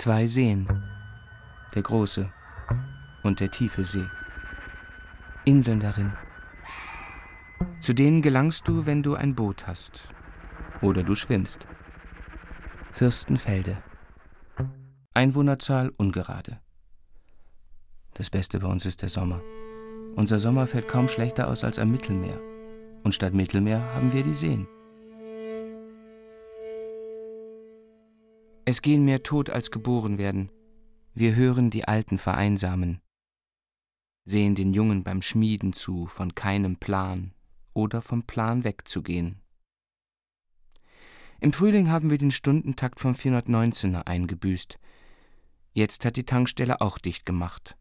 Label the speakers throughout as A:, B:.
A: Zwei Seen. Der große und der tiefe See. Inseln darin. Zu denen gelangst du, wenn du ein Boot hast. Oder du schwimmst. Fürstenfelde. Einwohnerzahl ungerade. Das Beste bei uns ist der Sommer. Unser Sommer fällt kaum schlechter aus als am Mittelmeer. Und statt Mittelmeer haben wir die Seen. Es gehen mehr tot als geboren werden. Wir hören die Alten vereinsamen, sehen den Jungen beim Schmieden zu, von keinem Plan oder vom Plan wegzugehen. Im Frühling haben wir den Stundentakt vom 419er eingebüßt. Jetzt hat die Tankstelle auch dicht gemacht.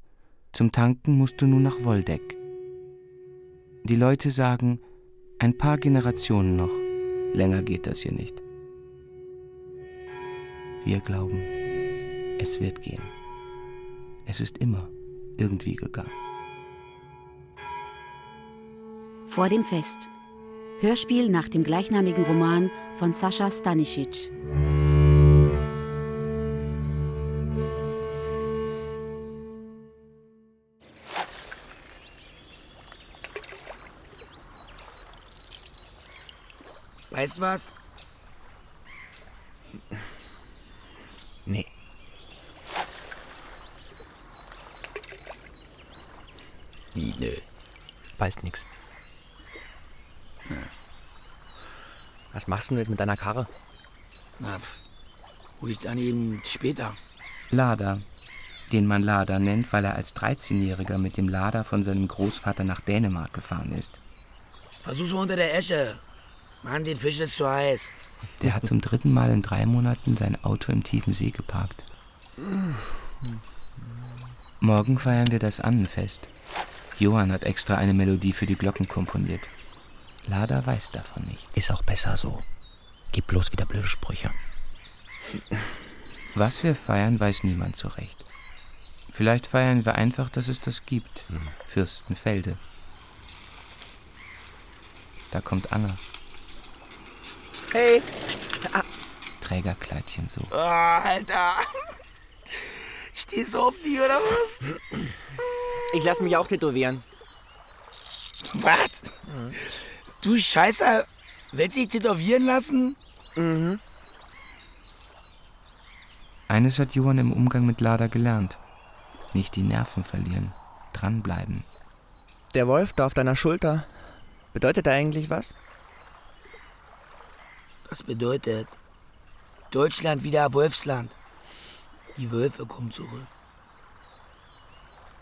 A: Zum Tanken musst du nun nach Woldeck. Die Leute sagen, ein paar Generationen noch. Länger geht das hier nicht. Wir glauben, es wird gehen. Es ist immer irgendwie gegangen.
B: Vor dem Fest. Hörspiel nach dem gleichnamigen Roman von Sascha Stanisic.
C: Weißt du was? Nee.
D: Wie, nö. Weiß nix. Was machst du jetzt mit deiner Karre?
C: Na, pf, hol ich dann eben später.
A: Lada, den man Lada nennt, weil er als 13-Jähriger mit dem Lada von seinem Großvater nach Dänemark gefahren ist.
C: Versuch's mal unter der Esche. Mann, den Fisch ist zu heiß.
A: Der hat zum dritten Mal in drei Monaten sein Auto im tiefen See geparkt. Morgen feiern wir das Annenfest. Johann hat extra eine Melodie für die Glocken komponiert. Lada weiß davon nicht.
D: Ist auch besser so. Gib bloß wieder blöde Sprüche.
A: Was wir feiern, weiß niemand so recht. Vielleicht feiern wir einfach, dass es das gibt. Fürstenfelde. Da kommt Anna.
D: Hey!
A: Trägerkleidchen so.
C: Oh, Alter. Stehst du auf die oder was?
D: Ich lass mich auch tätowieren.
C: Was? Du Scheißer, willst du dich tätowieren lassen?
A: Eines hat Johann im Umgang mit Lada gelernt. Nicht die Nerven verlieren. Dranbleiben.
D: Der Wolf da auf deiner Schulter. Bedeutet er eigentlich was?
C: Das bedeutet, Deutschland wieder Wolfsland. Die Wölfe kommen zurück.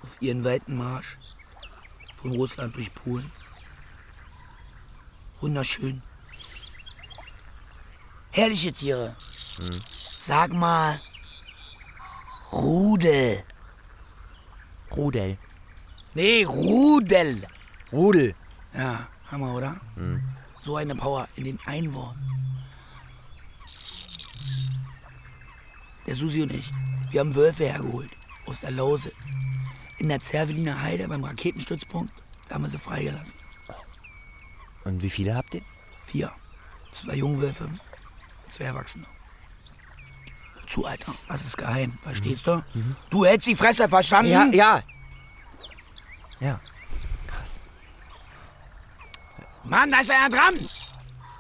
C: Auf ihren weiten Marsch. Von Russland durch Polen. Wunderschön. Herrliche Tiere. Sag mal, Rudel.
D: Rudel.
C: Nee, Rudel.
D: Rudel.
C: Ja, Hammer, oder? So eine Power in den Einwort. Der Susi und ich, wir haben Wölfe hergeholt. Aus der Lausitz. In der Zerweliner Heide beim Raketenstützpunkt. Da haben wir sie freigelassen.
D: Und wie viele habt ihr?
C: Vier. Zwei Jungwölfe, zwei Erwachsene. Hör zu, Alter. Das ist geheim. Verstehst du? Du hältst die Fresse, verstanden?
D: Ja, ja. Ja. Krass.
C: Mann, da ist einer dran!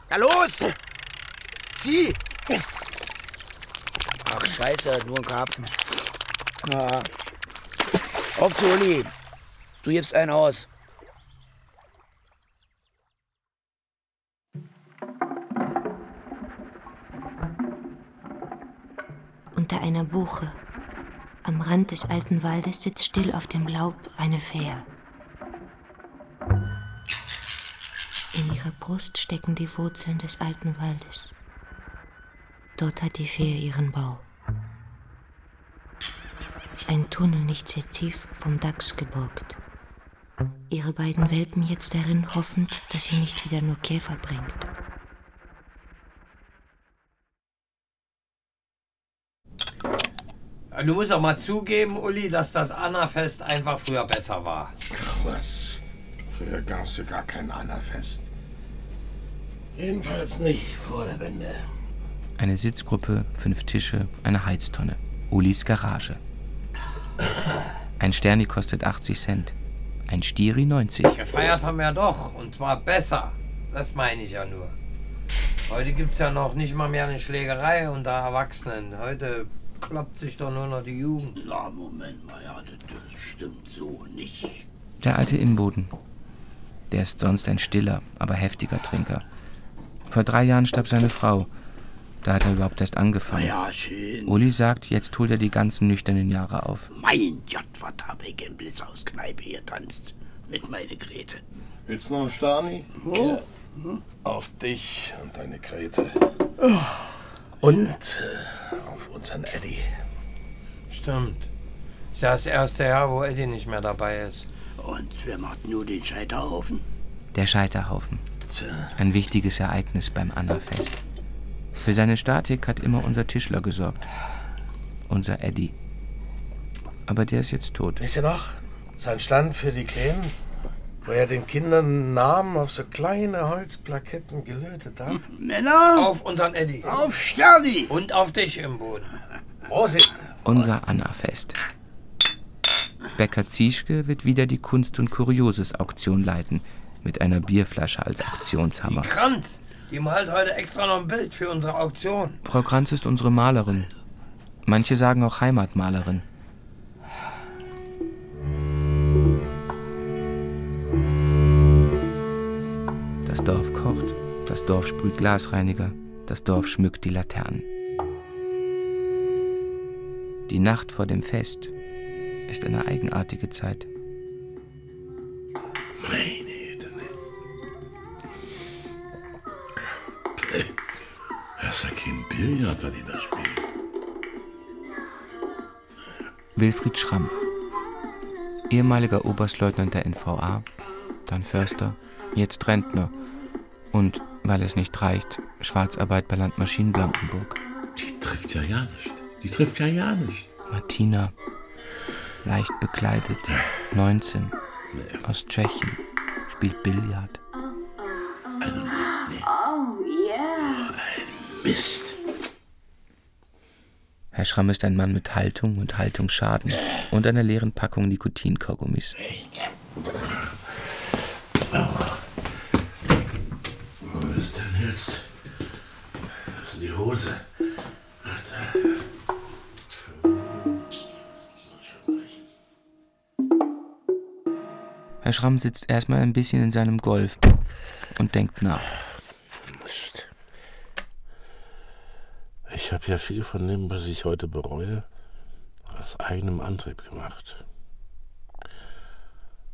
C: Na los! Zieh! Ach, scheiße, nur ein Karpfen. Ja. Auf zu Uli. Du gibst einen aus.
E: Unter einer Buche, am Rand des alten Waldes, sitzt still auf dem Laub eine Fähr. In ihrer Brust stecken die Wurzeln des alten Waldes. Dort hat die Fähr ihren Bau. Ein Tunnel nicht sehr tief, vom Dachs geborgt. Ihre beiden Welpen jetzt darin, hoffend, dass sie nicht wieder nur Käfer bringt.
F: Du musst auch mal zugeben, Uli, dass das Annafest einfach früher besser war.
G: Was? Früher gab es ja gar kein Annafest. Jedenfalls nicht vor der Wende.
A: Eine Sitzgruppe, fünf Tische, eine Heiztonne. Ulis Garage. Ein Sterni kostet 80 Cent, ein Stiri 90.
F: Gefeiert haben wir doch, und zwar besser. Das meine ich ja nur. Heute gibt's ja noch nicht mal mehr eine Schlägerei unter Erwachsenen. Heute kloppt sich doch nur noch die Jugend.
G: Na, Moment mal, ja, das, das stimmt so nicht.
A: Der alte Imboden. Der ist sonst ein stiller, aber heftiger Trinker. Vor drei Jahren starb seine Frau. Da hat er überhaupt erst angefangen.
G: Ja, schön.
A: Uli sagt, jetzt holt er die ganzen nüchternen Jahre auf.
G: Mein Gott, was hab ich im Blitzhauskneipe hier tanzt. Mit meiner Grete.
H: Willst du noch einen Stani?
G: Oh.
H: Auf dich und deine Grete. Und äh, auf unseren Eddie.
F: Stimmt. Ist ja das erste Jahr, wo Eddie nicht mehr dabei ist.
G: Und wer macht nur den Scheiterhaufen?
A: Der Scheiterhaufen.
H: Tja,
A: Ein wichtiges Ereignis beim Annafest. Für seine Statik hat immer unser Tischler gesorgt. Unser Eddie. Aber der ist jetzt tot.
H: wisst ihr noch? Sein Stand für die Kleinen, wo er den Kindern Namen auf so kleine Holzplaketten gelötet hat.
G: Männer,
F: Auf unseren Eddie.
G: auf Sterni!
F: Und auf dich im Boden.
H: Prosit!
A: Unser Annafest. Bäcker Zieschke wird wieder die Kunst- und Kurioses-Auktion leiten. Mit einer Bierflasche als Aktionshammer.
F: Kranz, die malt heute extra noch ein Bild für unsere Auktion.
A: Frau Kranz ist unsere Malerin. Manche sagen auch Heimatmalerin. Das Dorf kocht, das Dorf sprüht Glasreiniger, das Dorf schmückt die Laternen. Die Nacht vor dem Fest ist eine eigenartige Zeit.
H: Meine Das ist ja kein Billard, was die da spielen.
A: Wilfried Schramm, ehemaliger Oberstleutnant der NVA, dann Förster, jetzt Rentner und, weil es nicht reicht, Schwarzarbeit bei Landmaschinen Blankenburg.
H: Die trifft ja ja nicht. Die trifft ja ja nicht.
A: Martina, leicht bekleidet, 19, aus Tschechien, spielt Billard.
G: Mist.
A: Herr Schramm ist ein Mann mit Haltung und Haltungsschaden und einer leeren Packung Nikotinkaugummis.
H: Wo ist denn jetzt? Das ist die Hose.
A: Herr Schramm sitzt erstmal ein bisschen in seinem Golf und denkt nach.
H: Mist. Ich habe ja viel von dem, was ich heute bereue, aus eigenem Antrieb gemacht.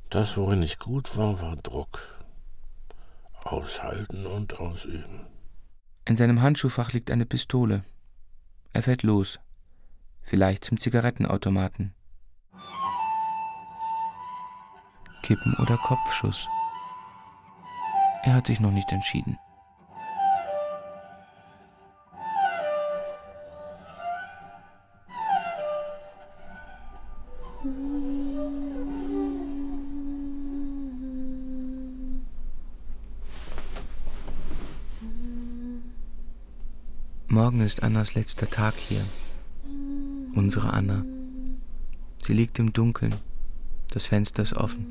H: Das, worin ich gut war, war Druck. Aushalten und ausüben.
A: In seinem Handschuhfach liegt eine Pistole. Er fährt los. Vielleicht zum Zigarettenautomaten. Kippen oder Kopfschuss. Er hat sich noch nicht entschieden. Ist Annas letzter Tag hier. Unsere Anna. Sie liegt im Dunkeln. Das Fenster ist offen.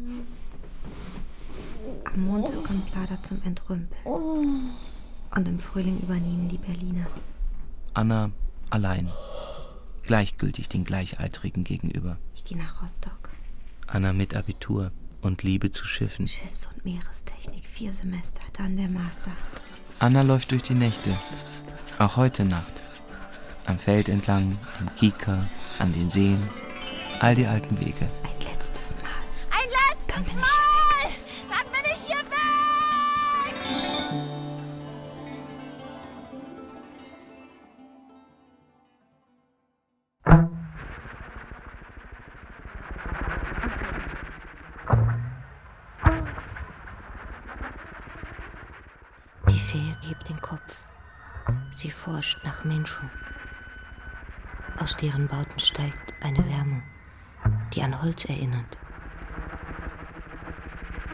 I: Am Montag kommt Vlada zum Entrümpeln. Und im Frühling übernehmen die Berliner.
A: Anna allein. Gleichgültig den Gleichaltrigen gegenüber.
I: Ich gehe nach Rostock.
A: Anna mit Abitur und Liebe zu Schiffen.
I: Schiffs- und Meerestechnik, vier Semester, dann der Master.
A: Anna läuft durch die Nächte. Auch heute Nacht. Am Feld entlang, am Kieker, an den Seen. All die alten Wege.
I: Ein letztes Mal.
J: Ein letztes Mal!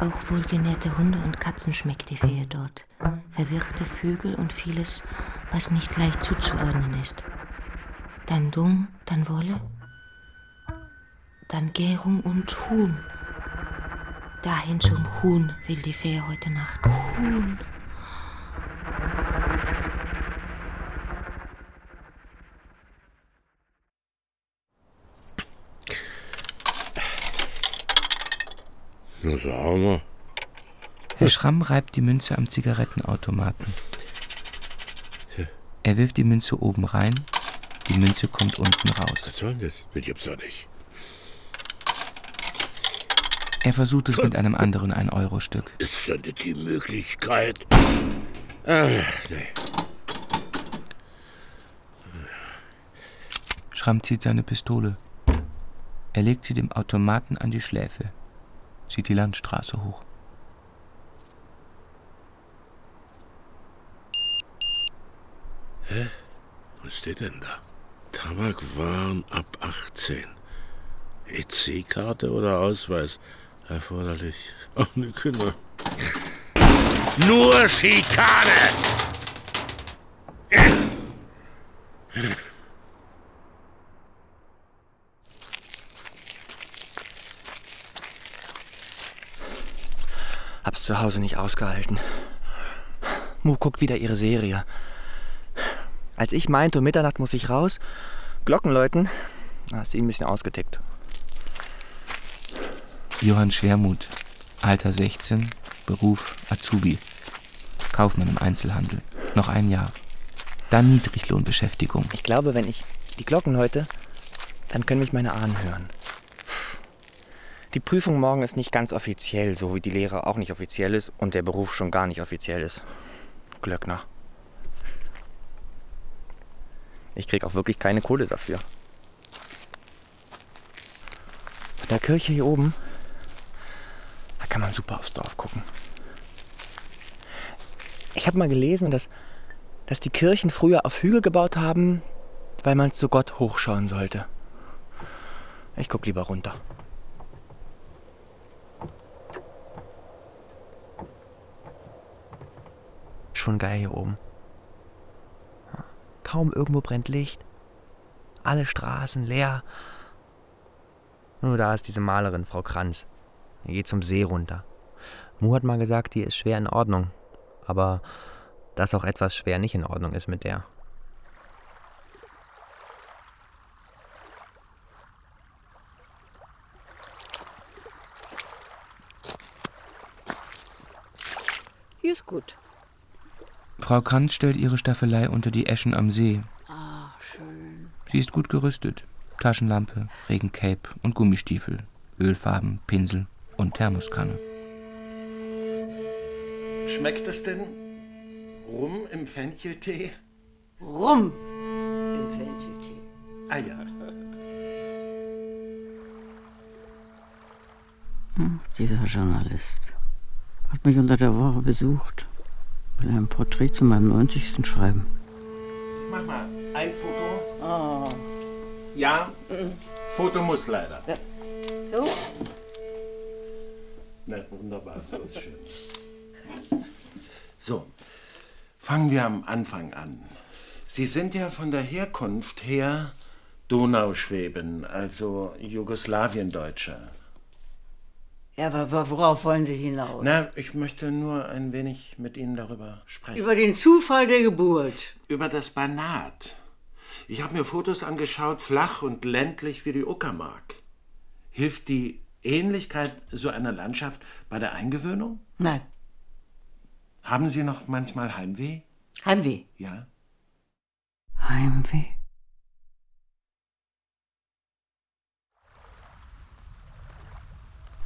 E: Auch wohlgenährte Hunde und Katzen schmeckt die Fee dort, verwirrte Vögel und vieles, was nicht leicht zuzuordnen ist. dann Dung, dann Wolle, dann Gärung und Huhn. Dahin zum Huhn will die Fee heute Nacht. Huhn.
H: Na, sag mal.
A: Herr Schramm reibt die Münze am Zigarettenautomaten. Er wirft die Münze oben rein, die Münze kommt unten raus.
H: Was soll denn das? Das gibt's doch nicht.
A: Er versucht es mit einem anderen 1-Euro-Stück.
H: Ist denn das die Möglichkeit? Ach, nee.
A: Schramm zieht seine Pistole. Er legt sie dem Automaten an die Schläfe, sieht die Landstraße hoch.
H: Hä? Was steht denn da? Tabakwaren ab 18. EC-Karte oder Ausweis erforderlich. Ohne Kinder. Nur Schikane!
D: Zu Hause nicht ausgehalten. Mu guckt wieder ihre Serie. Als ich meinte, um Mitternacht muss ich raus, Glocken läuten, da ist sie ein bisschen ausgetickt.
A: Johann Schwermuth, Alter 16, Beruf Azubi, Kaufmann im Einzelhandel, noch ein Jahr. Dann Niedriglohnbeschäftigung.
D: Ich glaube, wenn ich die Glocken läute, dann können mich meine Ahnen hören. Die Prüfung morgen ist nicht ganz offiziell, so wie die Lehre auch nicht offiziell ist und der Beruf schon gar nicht offiziell ist. Glöckner. Ich krieg auch wirklich keine Kohle dafür. Von der Kirche hier oben, da kann man super aufs Dorf gucken. Ich habe mal gelesen, dass, dass die Kirchen früher auf Hügel gebaut haben, weil man zu Gott hochschauen sollte. Ich guck lieber runter. Schon geil hier oben. Kaum irgendwo brennt Licht. Alle Straßen leer. Nur da ist diese Malerin, Frau Kranz. Die geht zum See runter. Mu hat mal gesagt, die ist schwer in Ordnung. Aber dass auch etwas schwer nicht in Ordnung ist mit der.
K: Hier ist gut.
A: Frau Kranz stellt ihre Staffelei unter die Eschen am See.
K: Ah, schön.
A: Sie ist gut gerüstet. Taschenlampe, Regencape und Gummistiefel, Ölfarben, Pinsel und Thermoskanne.
L: Schmeckt es denn? Rum im Fencheltee?
K: Rum im Fencheltee.
L: Ah ja.
K: Hm, dieser Journalist hat mich unter der Woche besucht. Will ein Porträt zu meinem 90. schreiben.
L: Mach mal ein Foto.
K: Oh.
L: Ja, Foto muss leider.
K: So?
L: Na, wunderbar, so ist schön. So, fangen wir am Anfang an. Sie sind ja von der Herkunft her Donauschweben, also Jugoslawiendeutscher.
K: Ja, aber worauf wollen Sie hinaus?
L: Na, ich möchte nur ein wenig mit Ihnen darüber sprechen.
K: Über den Zufall der Geburt.
L: Über das Banat. Ich habe mir Fotos angeschaut, flach und ländlich wie die Uckermark. Hilft die Ähnlichkeit so einer Landschaft bei der Eingewöhnung?
K: Nein.
L: Haben Sie noch manchmal Heimweh?
K: Heimweh?
L: Ja.
K: Heimweh.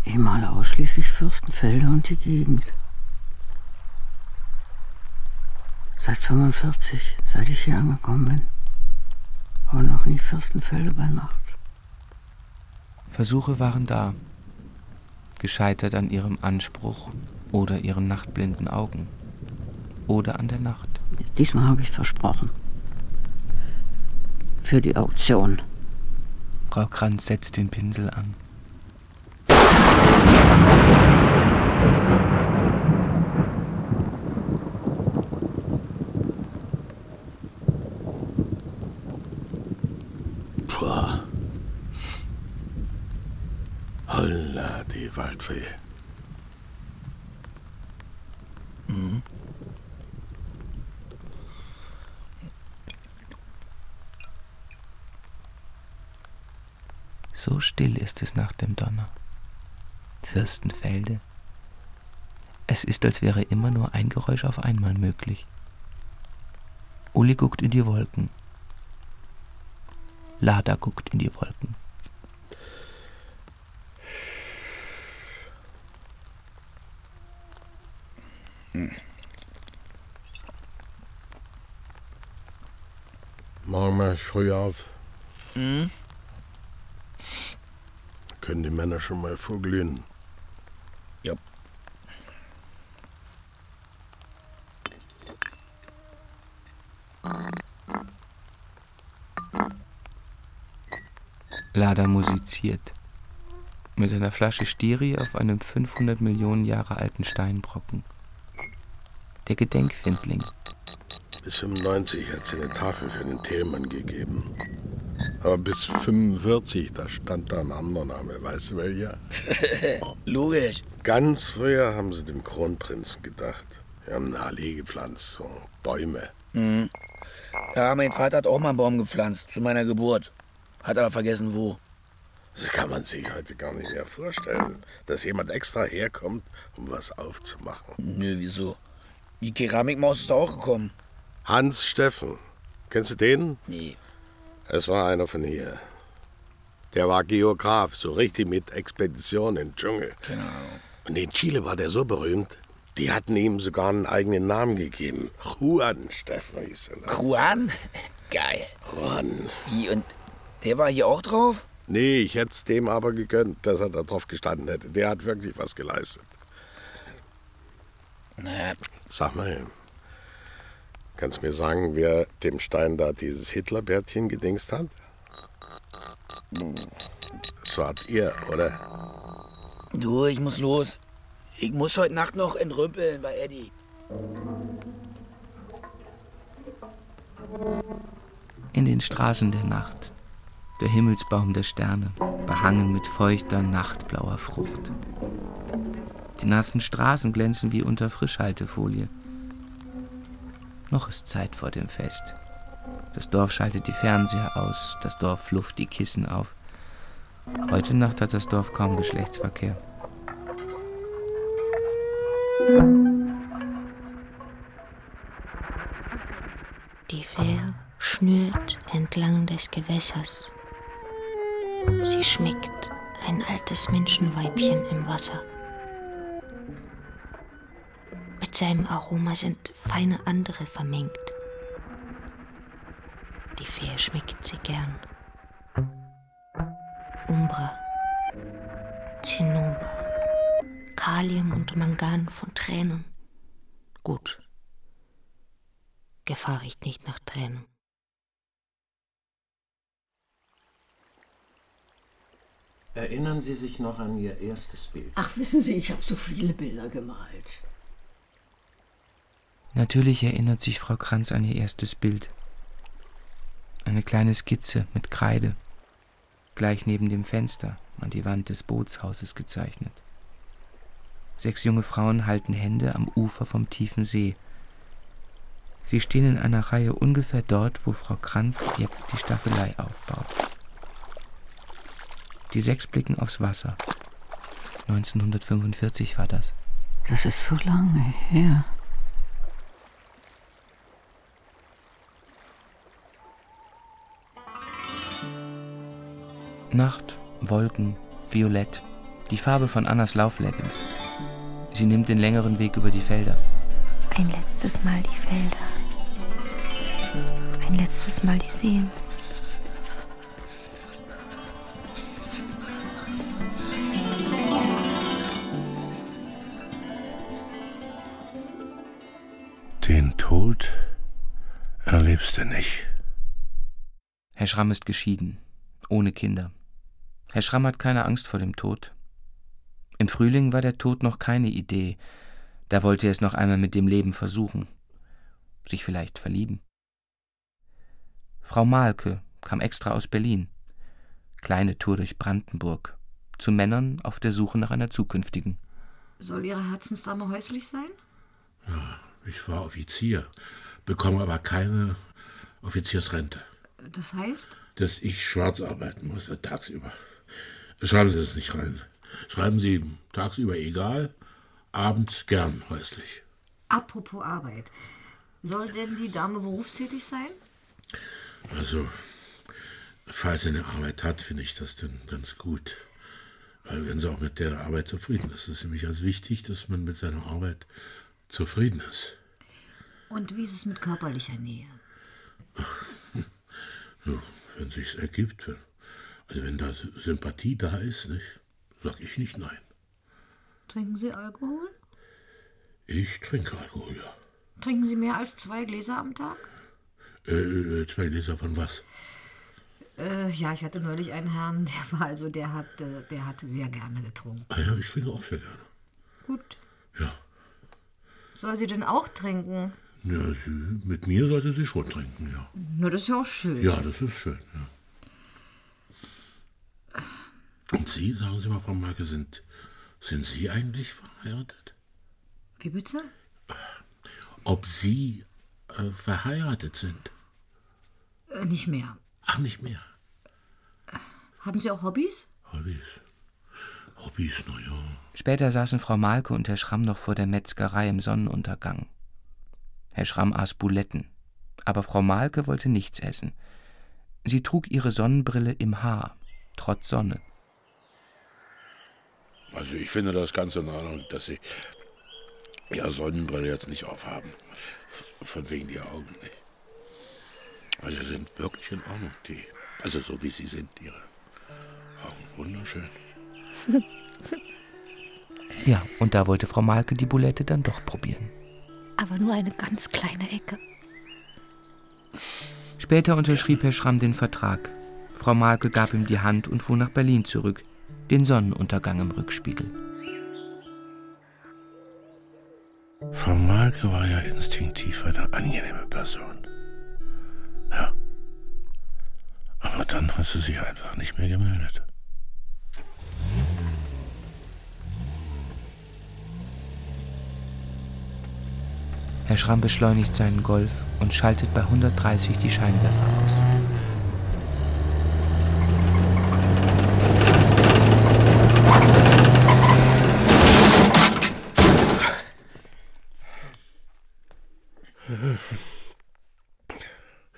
K: Ich male ausschließlich Fürstenfelder und die Gegend. Seit 45, seit ich hier angekommen bin. Aber noch nie Fürstenfelder bei Nacht.
A: Versuche waren da. Gescheitert an ihrem Anspruch oder ihren nachtblinden Augen. Oder an der Nacht.
K: Diesmal habe ich es versprochen. Für die Auktion.
A: Frau Kranz setzt den Pinsel an.
H: Holla, die Waldfee.
C: Hm?
A: So still ist es nach dem Donner. Fürstenfelde. Es ist, als wäre immer nur ein Geräusch auf einmal möglich. Uli guckt in die Wolken. Lada guckt in die Wolken.
H: Hm. Morgen mach ich früh auf.
C: Mhm.
H: Können die Männer schon mal vorglühen.
C: Ja.
A: Lada musiziert. Mit einer Flasche Stiri auf einem 500 Millionen Jahre alten Steinbrocken. Der Gedenkfindling.
H: Bis 95 hat sie eine Tafel für den Thälmann gegeben. Aber bis 45, da stand da ein anderer Name. Weißt du welcher?
C: Logisch.
H: Ganz früher haben sie dem Kronprinzen gedacht. Wir haben eine Allee gepflanzt, so Bäume.
C: Mhm. Ja, mein Vater hat auch mal einen Baum gepflanzt, zu meiner Geburt. Hat aber vergessen, wo.
H: Das kann man sich heute gar nicht mehr vorstellen, dass jemand extra herkommt, um was aufzumachen.
C: Nö, wieso? Die Keramikmaus ist da auch gekommen.
H: Hans Steffen. Kennst du den?
C: Nee.
H: Es war einer von hier. Der war Geograf, so richtig mit Expedition im Dschungel.
C: Genau.
H: Und in Chile war der so berühmt, die hatten ihm sogar einen eigenen Namen gegeben. Juan Steffen hieß er.
C: Juan? Geil.
H: Juan.
C: Wie, und der war hier auch drauf?
H: Nee, ich hätte es dem aber gegönnt, dass er da drauf gestanden hätte. Der hat wirklich was geleistet.
C: Na,
H: Sag mal, kannst du mir sagen, wer dem Stein da dieses Hitlerbärtchen gedingst hat? Das wart ihr, oder?
C: du, ich muss los. Ich muss heute Nacht noch entrümpeln bei Eddie.
A: In den Straßen der Nacht. Der Himmelsbaum der Sterne, behangen mit feuchter, nachtblauer Frucht. Die nassen Straßen glänzen wie unter Frischhaltefolie. Noch ist Zeit vor dem Fest. Das Dorf schaltet die Fernseher aus, das Dorf flufft die Kissen auf. Heute Nacht hat das Dorf kaum Geschlechtsverkehr.
E: Die Fähr schnürt entlang des Gewässers. Sie schmeckt ein altes Menschenweibchen im Wasser. Mit seinem Aroma sind feine andere vermengt. Die Fee schmeckt sie gern. Umbra, Zinnober, Kalium und Mangan von Tränen. Gut. Gefahr riecht nicht nach Tränen.
L: Erinnern Sie sich noch an Ihr erstes Bild?
K: Ach, wissen Sie, ich habe so viele Bilder gemalt.
A: Natürlich erinnert sich Frau Kranz an ihr erstes Bild. Eine kleine Skizze mit Kreide, gleich neben dem Fenster an die Wand des Bootshauses gezeichnet. Sechs junge Frauen halten Hände am Ufer vom tiefen See. Sie stehen in einer Reihe ungefähr dort, wo Frau Kranz jetzt die Staffelei aufbaut. Die sechs blicken aufs Wasser. 1945 war das.
K: Das ist so lange her.
A: Nacht, Wolken, Violett, die Farbe von Annas Laufleggings. Sie nimmt den längeren Weg über die Felder.
I: Ein letztes Mal die Felder. Ein letztes Mal die Seen.
H: Den Tod erlebst du nicht.
A: Herr Schramm ist geschieden, ohne Kinder. Herr Schramm hat keine Angst vor dem Tod. Im Frühling war der Tod noch keine Idee. Da wollte er es noch einmal mit dem Leben versuchen. Sich vielleicht verlieben. Frau Malke kam extra aus Berlin. Kleine Tour durch Brandenburg. zu Männern auf der Suche nach einer zukünftigen.
M: Soll Ihre Herzensdame häuslich sein?
N: Ja, ich war Offizier, bekomme aber keine Offiziersrente.
M: Das heißt?
N: Dass ich schwarz arbeiten muss, äh, tagsüber. Schreiben Sie es nicht rein. Schreiben Sie tagsüber egal, abends gern häuslich.
M: Apropos Arbeit. Soll denn die Dame berufstätig sein?
N: Also, falls sie eine Arbeit hat, finde ich das dann ganz gut. Weil wenn sie auch mit der Arbeit zufrieden ist, ist es nämlich als wichtig, dass man mit seiner Arbeit zufrieden ist.
M: Und wie ist es mit körperlicher Nähe?
N: Ach, so, wenn sich's ergibt, wenn, also wenn da Sympathie da ist, nicht, sag ich nicht nein.
M: Trinken Sie Alkohol?
N: Ich trinke Alkohol, ja.
M: Trinken Sie mehr als zwei Gläser am Tag?
N: Äh, äh, zwei Gläser von was?
M: Äh, ja, ich hatte neulich einen Herrn, der war also, der hat, äh, der hatte sehr gerne getrunken.
N: Ah ja, ich trinke auch sehr gerne.
M: Gut.
N: Ja.
M: Soll sie denn auch trinken?
N: Ja, sie, mit mir sollte sie schon trinken, ja.
M: Na, das ist ja auch schön.
N: Ja, das ist schön, ja. Und Sie, sagen Sie mal, Frau Marke, sind, sind Sie eigentlich verheiratet?
M: Wie bitte?
N: Ob Sie äh, verheiratet sind?
M: Äh, nicht mehr.
N: Ach, nicht mehr.
M: Haben Sie auch Hobbys?
N: Hobbys. Hobbys, naja.
A: Später saßen Frau Malke und Herr Schramm noch vor der Metzgerei im Sonnenuntergang. Herr Schramm aß Buletten, aber Frau Malke wollte nichts essen. Sie trug ihre Sonnenbrille im Haar, trotz Sonne.
H: Also ich finde das ganz in Ordnung, dass Sie Ihre Sonnenbrille jetzt nicht aufhaben. Von wegen die Augen nicht. Weil sie sind wirklich in Ordnung, die. Also so wie sie sind, ihre Augen. Wunderschön.
A: Ja, und da wollte Frau Malke die Bulette dann doch probieren.
E: Aber nur eine ganz kleine Ecke.
A: Später unterschrieb Herr Schramm den Vertrag. Frau Malke gab ihm die Hand und fuhr nach Berlin zurück, den Sonnenuntergang im Rückspiegel.
N: Frau Malke war ja instinktiv eine angenehme Person. Ja. Aber dann hat sie sich einfach nicht mehr gemeldet.
A: Herr Schramm beschleunigt seinen Golf und schaltet bei 130 die Scheinwerfer aus.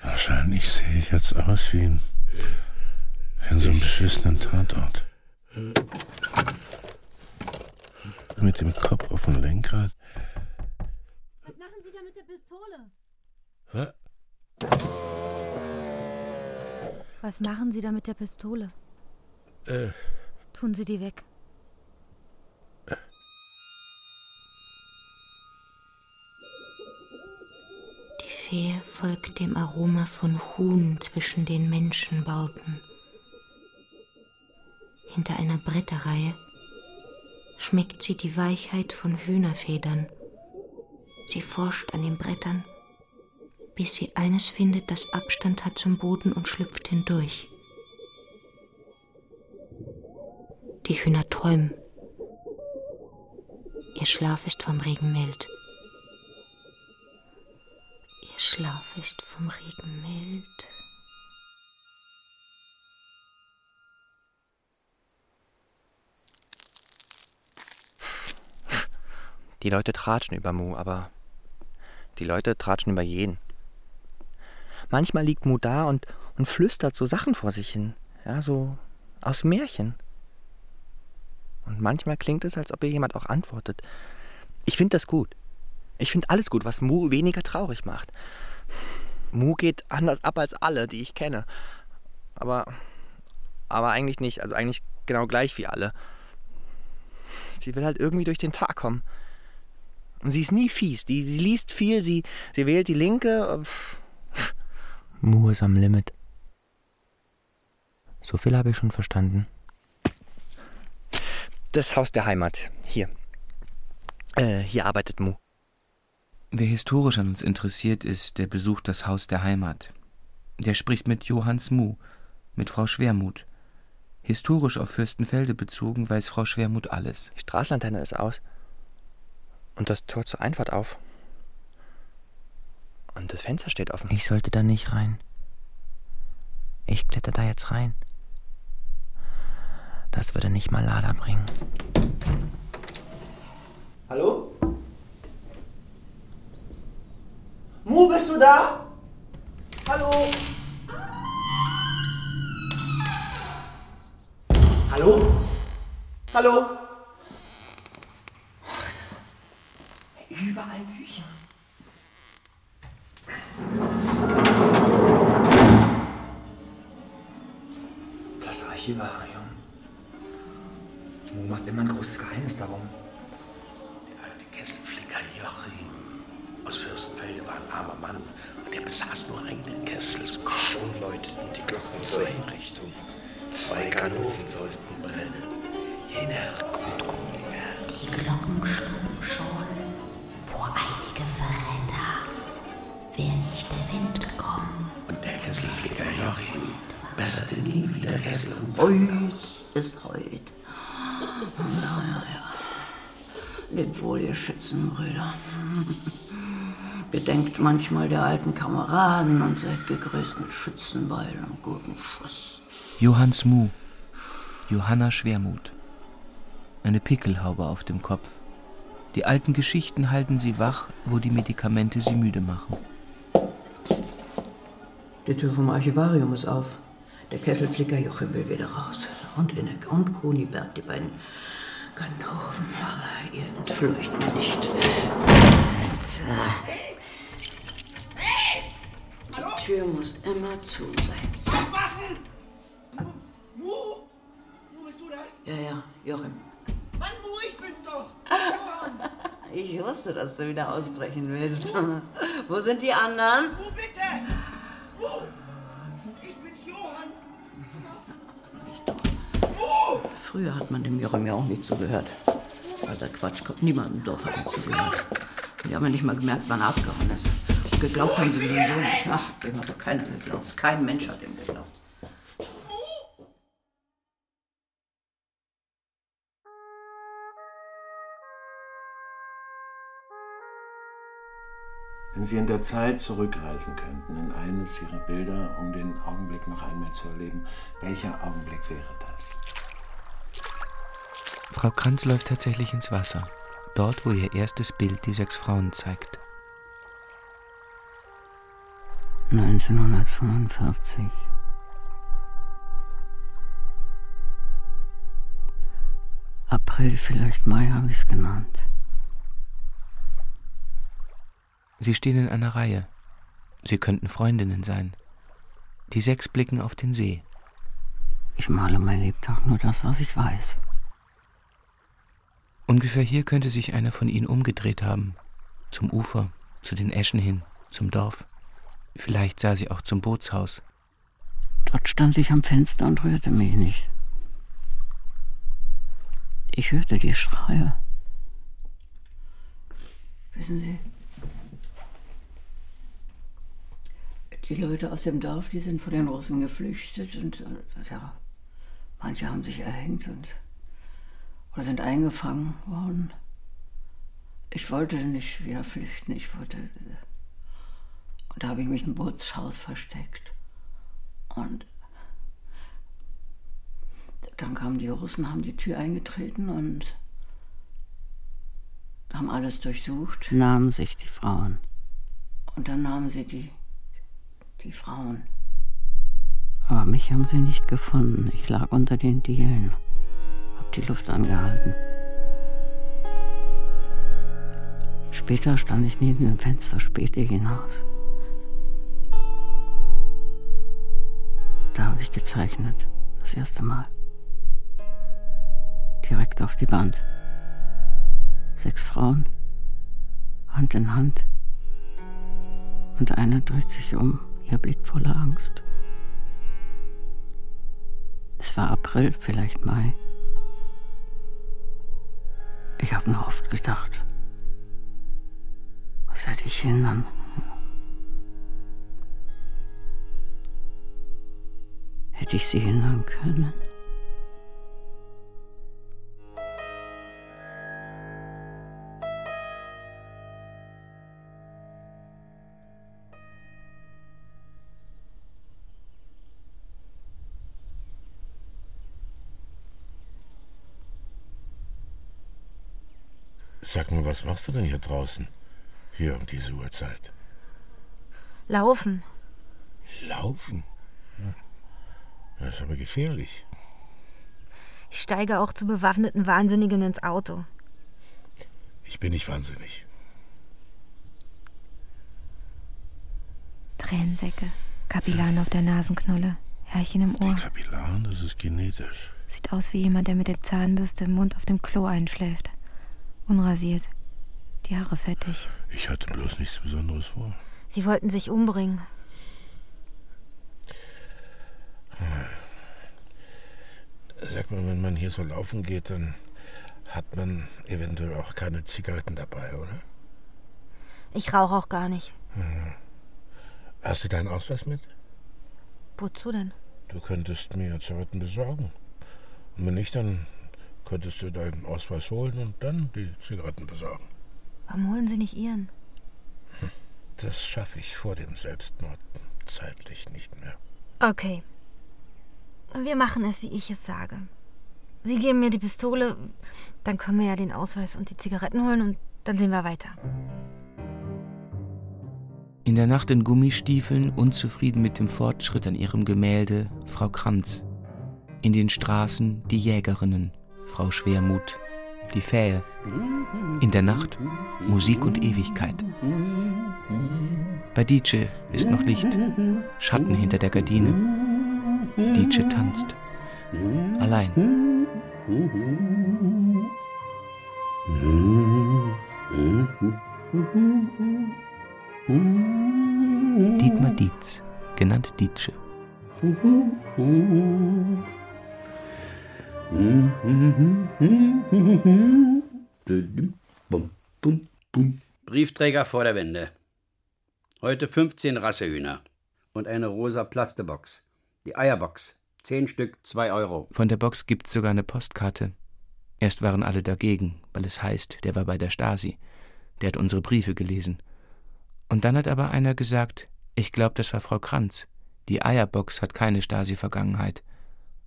N: Wahrscheinlich sehe ich jetzt aus wie in, wie in so einem beschissenen Tatort. Mit dem Kopf auf dem Lenkrad.
J: Was machen Sie da mit der Pistole?
N: Was?
I: Was machen Sie da mit der Pistole?
N: Äh,
I: Tun Sie die weg.
E: Die Fee folgt dem Aroma von Huhn zwischen den Menschenbauten. Hinter einer Bretterreihe schmeckt sie die Weichheit von Hühnerfedern. Sie forscht an den Brettern, bis sie eines findet, das Abstand hat zum Boden und schlüpft hindurch. Die Hühner träumen. Ihr Schlaf ist vom Regen mild. Ihr Schlaf ist vom Regen mild.
D: Die Leute tratschen über Mu, aber die Leute tratschen über jeden. Manchmal liegt Mu da und, und flüstert so Sachen vor sich hin. Ja, so aus Märchen. Und manchmal klingt es, als ob ihr jemand auch antwortet. Ich finde das gut. Ich finde alles gut, was Mu weniger traurig macht. Mu geht anders ab als alle, die ich kenne. Aber, aber eigentlich nicht. Also eigentlich genau gleich wie alle. Sie will halt irgendwie durch den Tag kommen. Und sie ist nie fies. Die, sie liest viel, sie, sie wählt die Linke. Mu ist am Limit. So viel habe ich schon verstanden. Das Haus der Heimat. Hier. Äh, hier arbeitet Mu.
A: Wer historisch an uns interessiert ist, der besucht das Haus der Heimat. Der spricht mit Johannes Mu, mit Frau Schwermuth. Historisch auf Fürstenfelde bezogen weiß Frau Schwermut alles.
D: Die Straßenlaterne ist aus. Und das Tor zur Einfahrt auf. Und das Fenster steht offen.
J: Ich sollte da nicht rein. Ich kletter da jetzt rein. Das würde nicht mal Lada bringen.
O: Hallo? Mu, bist du da? Hallo? Hallo? Hallo? Überall Bücher.
D: Das Archivarium. Mo macht immer ein großes Geheimnis darum.
C: Der alte Kesselflicker Joachim aus Fürstenfelde war ein armer Mann und er besaß nur einen Kessel. Schon läuteten die Glocken zur Hinrichtung. Zwei Ganoven sollten brennen. Jener Gutkundiger.
P: Die Glocken schlugen
C: Kesselflicker Joachim besserte nie wieder Kessel.
J: Heut ist heut. Ja, ja, ja. Lebt wohl, ihr Schützenbrüder. Gedenkt manchmal der alten Kameraden und seid gegrüßt mit Schützenbeil und gutem Schuss.
A: Johanns Mu, Johanna Schwermut. Eine Pickelhaube auf dem Kopf. Die alten Geschichten halten sie wach, wo die Medikamente sie müde machen.
J: Die Tür vom Archivarium ist auf. Der Kesselflicker Joachim will wieder raus. Und Innek und Kunibert, die beiden Ganoven. Aber ihr entfleucht mir nicht. So. Die Tür muss immer zu sein. So.
O: Mu? Mu, bist du das?
J: Ja, ja, Joachim.
O: Mann, Mu, ich bin's doch!
J: Ich wusste, dass du wieder ausbrechen willst. Wo sind die anderen?
O: Mu, bitte! Ich bin's, Johann! Mu!
J: Früher hat man dem Joachim ja auch nicht zugehört. Alter Quatsch, kommt niemand im Dorf hat ihm zugehört. Die haben ja nicht mal gemerkt, wann er abgehauen ist. Und geglaubt haben sie Sohn nicht. Ach, dem hat doch keiner geglaubt. Kein Mensch hat ihm geglaubt.
L: Wenn Sie in der Zeit zurückreisen könnten, in eines Ihrer Bilder, um den Augenblick noch einmal zu erleben, welcher Augenblick wäre das?
A: Frau Kranz läuft tatsächlich ins Wasser. Dort, wo ihr erstes Bild die sechs Frauen zeigt.
J: 1945. April, vielleicht Mai habe ich es genannt.
A: Sie stehen in einer Reihe. Sie könnten Freundinnen sein. Die sechs blicken auf den See.
J: Ich male mein Lebtag nur das, was ich weiß.
A: Ungefähr hier könnte sich einer von ihnen umgedreht haben. Zum Ufer, zu den Eschen hin, zum Dorf. Vielleicht sah sie auch zum Bootshaus.
J: Dort stand ich am Fenster und rührte mich nicht. Ich hörte die Schreie. Wissen Sie, die Leute aus dem Dorf, die sind vor den Russen geflüchtet und äh, ja, manche haben sich erhängt und oder sind eingefangen worden. Ich wollte nicht wieder flüchten, ich wollte. Und da habe ich mich im Bootshaus versteckt. Und dann kamen die Russen, haben die Tür eingetreten und haben alles durchsucht. Nahmen sich die Frauen. Und dann nahmen sie die, die Frauen. Aber mich haben sie nicht gefunden. Ich lag unter den Dielen, hab die Luft angehalten. Später stand ich neben dem Fenster, spähte hinaus. Da habe ich gezeichnet, das erste Mal. Direkt auf die Wand. Sechs Frauen, Hand in Hand. Und eine dreht sich um, ihr Blick voller Angst. Es war April, vielleicht Mai. Ich habe noch oft gedacht, was hätte ich hindern? Hätte ich sie hindern können?
N: Was machst du denn hier draußen? Hier um diese Uhrzeit.
I: Laufen.
N: Laufen? Ja. Das ist aber gefährlich.
I: Ich steige auch zu bewaffneten Wahnsinnigen ins Auto.
N: Ich bin nicht wahnsinnig.
I: Tränensäcke, Kapillaren auf der Nasenknolle, Härchen im Ohr.
N: Die Kapillaren, das ist genetisch.
I: Sieht aus wie jemand, der mit der Zahnbürste im Mund auf dem Klo einschläft. Unrasiert. Die Haare fettig.
N: Ich hatte bloß nichts Besonderes vor.
I: Sie wollten sich umbringen.
N: Sag mal, wenn man hier so laufen geht, dann hat man eventuell auch keine Zigaretten dabei, oder?
I: Ich rauche auch gar nicht.
N: Hm. Hast du deinen Ausweis mit?
I: Wozu denn?
N: Du könntest mir Zigaretten besorgen. Und wenn nicht, dann könntest du deinen Ausweis holen und dann die Zigaretten besorgen.
I: Warum holen Sie nicht Ihren?
N: Das schaffe ich vor dem Selbstmord zeitlich nicht mehr.
I: Okay. Wir machen es, wie ich es sage. Sie geben mir die Pistole, dann können wir ja den Ausweis und die Zigaretten holen und dann sehen wir weiter.
A: In der Nacht in Gummistiefeln, unzufrieden mit dem Fortschritt an ihrem Gemälde, Frau Kranz. In den Straßen die Jägerinnen, Frau Schwermut, die Fähe. In der Nacht Musik und Ewigkeit. Bei Dietsche ist noch Licht, Schatten hinter der Gardine. Dietsche tanzt. Allein. Dietmar Dietz, genannt Dietsche.
Q: Briefträger vor der Wende. Heute 15 Rassehühner und eine rosa Plastebox. Die Eierbox. Zehn Stück, zwei Euro.
A: Von der Box gibt's sogar eine Postkarte. Erst waren alle dagegen, weil es heißt, der war bei der Stasi. Der hat unsere Briefe gelesen. Und dann hat aber einer gesagt, ich glaube, das war Frau Kranz. Die Eierbox hat keine Stasi-Vergangenheit.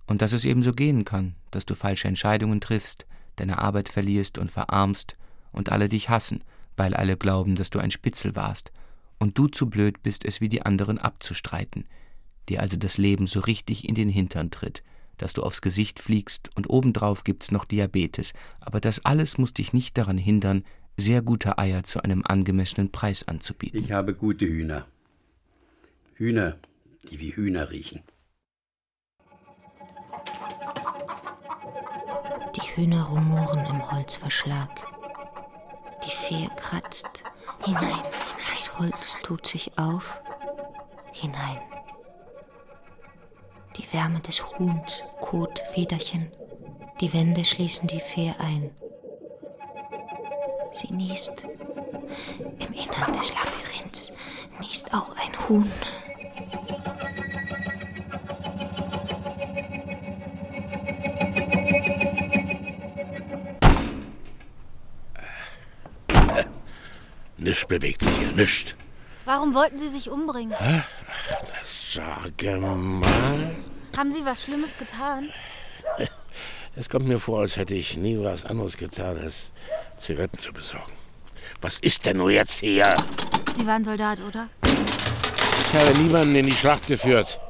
A: Und dass es eben so gehen kann, dass du falsche Entscheidungen triffst, deine Arbeit verlierst und verarmst und alle dich hassen, weil alle glauben, dass du ein Spitzel warst und du zu blöd bist, es wie die anderen abzustreiten, dir also das Leben so richtig in den Hintern tritt, dass du aufs Gesicht fliegst und obendrauf gibt's noch Diabetes, aber das alles muss dich nicht daran hindern, sehr gute Eier zu einem angemessenen Preis anzubieten.
Q: Ich habe gute Hühner. Hühner, die wie Hühner riechen.
E: Die Hühner rumoren im Holzverschlag. Die Fee kratzt. Hinein. Das Holz tut sich auf. Hinein. Die Wärme des Huhns, Kot, Federchen. Die Wände schließen die Fee ein. Sie niest. Im Innern des Labyrinths niest auch ein Huhn.
N: Nichts bewegt sich hier, nichts.
I: Warum wollten Sie sich umbringen?
N: Das sage mal.
I: Haben Sie was Schlimmes getan?
N: Es kommt mir vor, als hätte ich nie was anderes getan, als Zigaretten zu besorgen. Was ist denn nur jetzt hier?
I: Sie waren Soldat, oder?
N: Ich habe niemanden in die Schlacht geführt.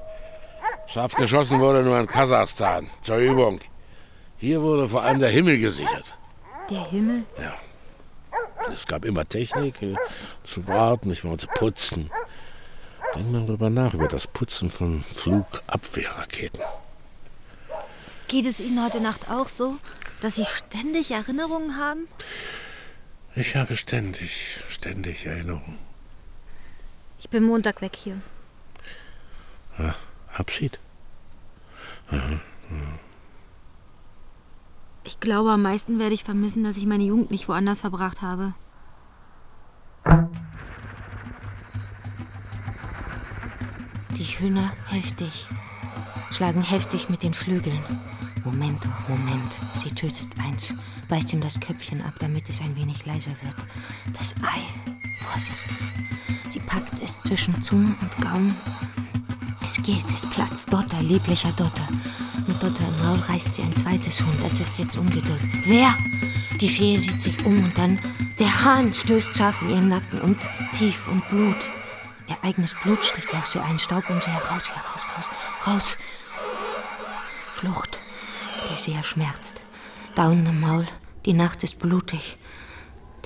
N: Scharf geschossen wurde nur in Kasachstan, zur Übung. Hier wurde vor allem der Himmel gesichert.
I: Der Himmel?
N: Ja. Es gab immer Technik, äh, zu warten, nicht mal zu putzen. Denk mal drüber nach, über das Putzen von Flugabwehrraketen.
I: Geht es Ihnen heute Nacht auch so, dass Sie ständig Erinnerungen haben?
N: Ich habe ständig, ständig Erinnerungen.
I: Ich bin Montag weg hier.
N: Ja, Abschied. Aha, ja.
I: Ich glaube, am meisten werde ich vermissen, dass ich meine Jugend nicht woanders verbracht habe.
E: Die Hühner heftig, schlagen heftig mit den Flügeln. Moment Moment. Sie tötet eins, beißt ihm das Köpfchen ab, damit es ein wenig leiser wird. Das Ei, vorsichtig. Sie packt es zwischen Zunge und Gaumen. Es geht, es platzt. Dotter, lieblicher Dotter. Mit Dotter im Maul reißt sie ein zweites Huhn. Das ist jetzt Ungeduld. Wer? Die Fee sieht sich um und dann der Hahn stößt scharf in ihren Nacken und tief und Blut. Ihr eigenes Blut sticht auf sie ein, Staub um sie heraus, hier raus, raus. Flucht, die sehr schmerzt. Daunen im Maul, die Nacht ist blutig.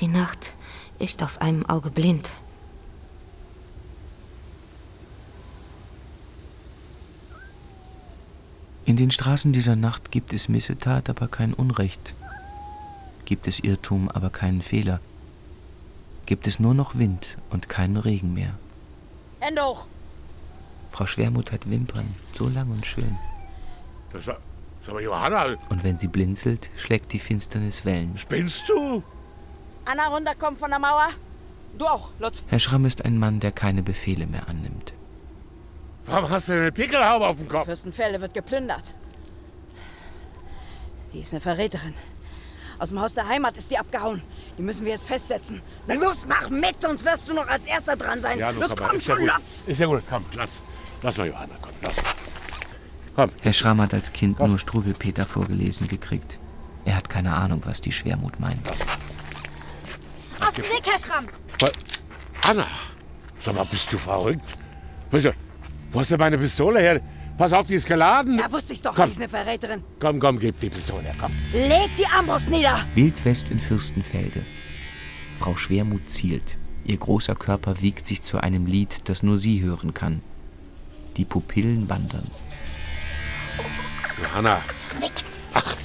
E: Die Nacht ist auf einem Auge blind.
A: In den Straßen dieser Nacht gibt es Missetat, aber kein Unrecht. Gibt es Irrtum, aber keinen Fehler. Gibt es nur noch Wind und keinen Regen mehr.
J: Hände hoch.
A: Frau Schwermut hat Wimpern, so lang und schön.
N: Das war, das war Johanna.
A: Und wenn sie blinzelt, schlägt die Finsternis Wellen.
N: Spinnst du?
J: Anna runterkommen von der Mauer. Du auch, Lutz.
A: Herr Schramm ist ein Mann, der keine Befehle mehr annimmt.
N: Warum hast du eine Pickelhaube auf dem Kopf?
J: Fürstenfelde wird geplündert. Die ist eine Verräterin. Aus dem Haus der Heimat ist die abgehauen. Die müssen wir jetzt festsetzen. Na los, mach mit, sonst wirst du noch als Erster dran sein.
N: Ja,
J: los,
N: los,
J: komm
N: ist ja
J: schon,
N: gut.
J: Lutz.
N: Ist ja gut, komm, lass. Lass mal, Johanna, komm, lass. Komm.
A: Herr Schramm hat als Kind nur Struwelpeter vorgelesen gekriegt. Er hat keine Ahnung, was die Schwermut meint.
I: Aus dem Weg, Herr Schramm!
N: Anna, sag mal, bist du verrückt? Bitte, wo hast du meine Pistole her? Pass auf, die ist geladen.
J: Ja, wusste ich doch,
N: Komm.
J: die ist eine Verräterin.
N: Komm, komm, gib die Pistole her, komm.
J: Leg die Armbrust nieder.
A: Wildwest in Fürstenfelde. Frau Schwermut zielt. Ihr großer Körper wiegt sich zu einem Lied, das nur sie hören kann. Die Pupillen wandern.
N: Johanna. Ach,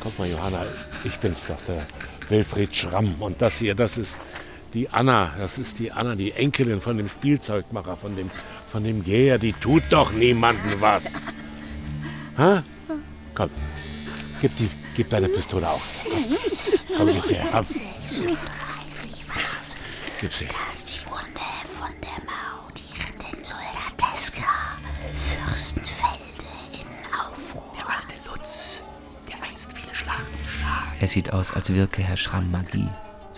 N: guck mal, Johanna, ich bin's doch, der Wilfried Schramm. Und das hier, das ist die Anna. Das ist die Anna, die Enkelin von dem Spielzeugmacher, von dem, von dem Geher. Die tut doch niemandem was. Ha? Komm, gib, die, gib deine Pistole auf. Komm, gib sie her. Komm. Gib sie.
E: Das ist die Wunde von der Mau, die Rinden Soldateska. Fürstenfelde in Aufruhr.
C: Der alte Lutz, der einst viele Schlachten geschlagen.
A: Es sieht aus, als wirke Herr Schramm Magie.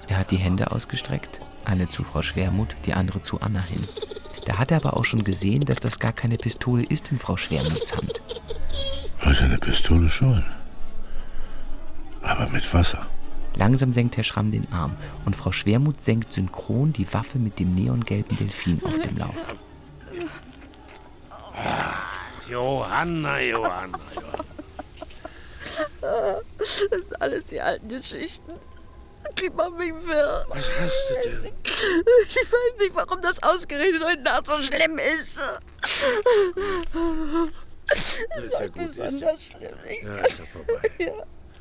A: Er hat die Hände ausgestreckt, eine zu Frau Schwermut, die andere zu Anna hin. Da hat er aber auch schon gesehen, dass das gar keine Pistole ist in Frau Schwermuts Hand.
R: Also eine Pistole schon. Aber mit Wasser.
A: Langsam senkt Herr Schramm den Arm und Frau Schwermut senkt synchron die Waffe mit dem neongelben Delfin auf dem Lauf.
N: Johanna, Johanna, Johanna.
J: Das sind alles die alten Geschichten. Die machen mich wirr.
N: Was hast du denn?
J: Ich weiß nicht, warum das ausgerechnet heute Nacht so schlimm ist. Das
N: ist ja gut, ist ja-
J: besonders schlimm. Ich
N: Ja, ist ja vorbei.
J: Ja.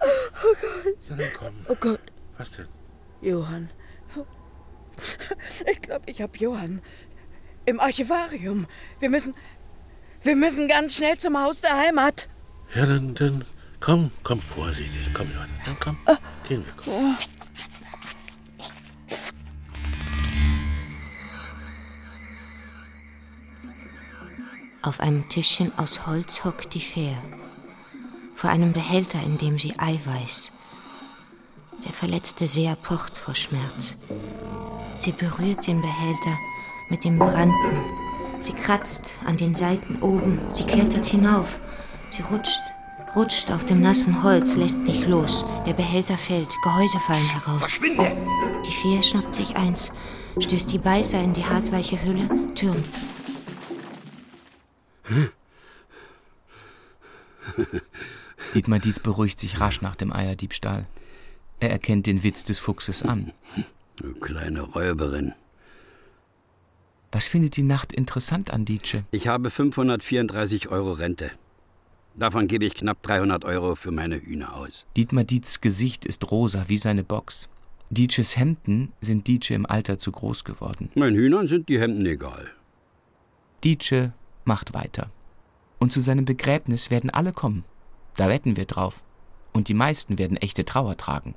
J: Oh Gott.
N: So, dann komm.
J: Oh Gott.
N: Was denn?
J: Johann. Ich glaube, ich habe Johann im Archivarium. Wir müssen. Wir müssen ganz schnell zum Haus der Heimat.
N: Ja, dann, dann komm, komm vorsichtig. Komm, Johanna. Ja, komm. Gehen wir, komm.
E: Auf einem Tischchen aus Holz hockt die Fähr. Vor einem Behälter, in dem sie Eiweiß. Der verletzte Seher pocht vor Schmerz. Sie berührt den Behälter mit dem Branden. Sie kratzt an den Seiten oben. Sie klettert hinauf. Sie rutscht, rutscht auf dem nassen Holz, lässt nicht los. Der Behälter fällt. Gehäuse fallen heraus.
C: Verschwinde!
E: Die Fee schnappt sich eins, stößt die Beißer in die hartweiche Hülle, türmt.
A: Dietmar Dietz beruhigt sich rasch nach dem Eierdiebstahl. Er erkennt den Witz des Fuchses an.
Q: Du kleine Räuberin.
A: Was findet die Nacht interessant an Dietsche?
Q: Ich habe 534 Euro Rente. Davon gebe ich knapp 300 Euro für meine Hühner aus.
A: Dietmar Dietz Gesicht ist rosa wie seine Box. Dietsches Hemden sind Dietsche im Alter zu groß geworden.
Q: Meinen Hühnern sind die Hemden egal.
A: Dietsche macht weiter. Und zu seinem Begräbnis werden alle kommen. Da wetten wir drauf. Und die meisten werden echte Trauer tragen.